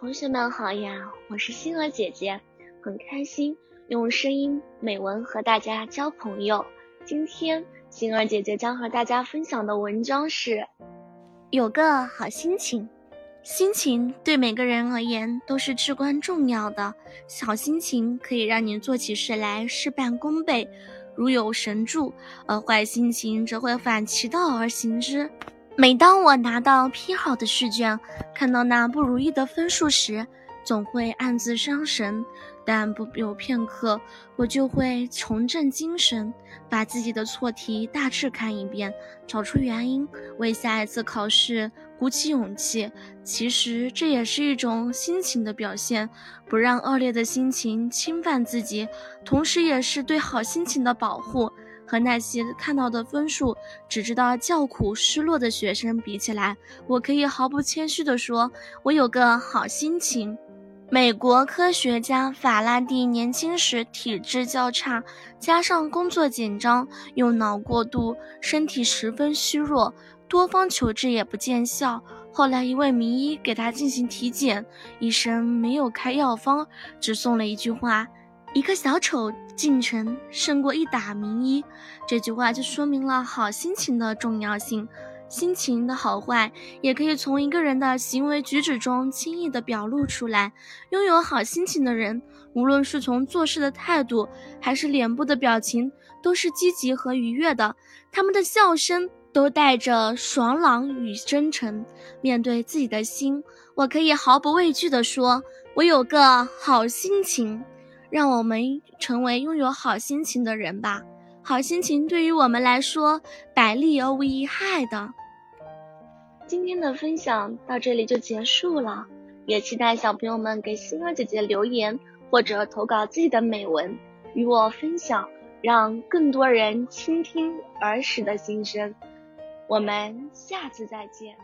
同学们好呀，我是星儿姐姐，很开心用声音美文和大家交朋友。今天星儿姐姐将和大家分享的文章是：有个好心情。心情对每个人而言都是至关重要的，好心情可以让你做起事来事半功倍，如有神助；而坏心情则会反其道而行之。每当我拿到批好的试卷，看到那不如意的分数时，总会暗自伤神。但不有片刻，我就会重振精神，把自己的错题大致看一遍，找出原因，为下一次考试鼓起勇气。其实这也是一种心情的表现，不让恶劣的心情侵犯自己，同时也是对好心情的保护。和那些看到的分数只知道叫苦失落的学生比起来，我可以毫不谦虚地说，我有个好心情。美国科学家法拉第年轻时体质较差，加上工作紧张，用脑过度，身体十分虚弱，多方求治也不见效。后来一位名医给他进行体检，医生没有开药方，只送了一句话。一个小丑进城胜过一打名医，这句话就说明了好心情的重要性。心情的好坏也可以从一个人的行为举止中轻易地表露出来。拥有好心情的人，无论是从做事的态度，还是脸部的表情，都是积极和愉悦的。他们的笑声都带着爽朗与真诚。面对自己的心，我可以毫不畏惧地说：“我有个好心情。”让我们成为拥有好心情的人吧。好心情对于我们来说，百利而无一害的。今天的分享到这里就结束了，也期待小朋友们给星儿姐姐留言或者投稿自己的美文与我分享，让更多人倾听儿时的心声。我们下次再见。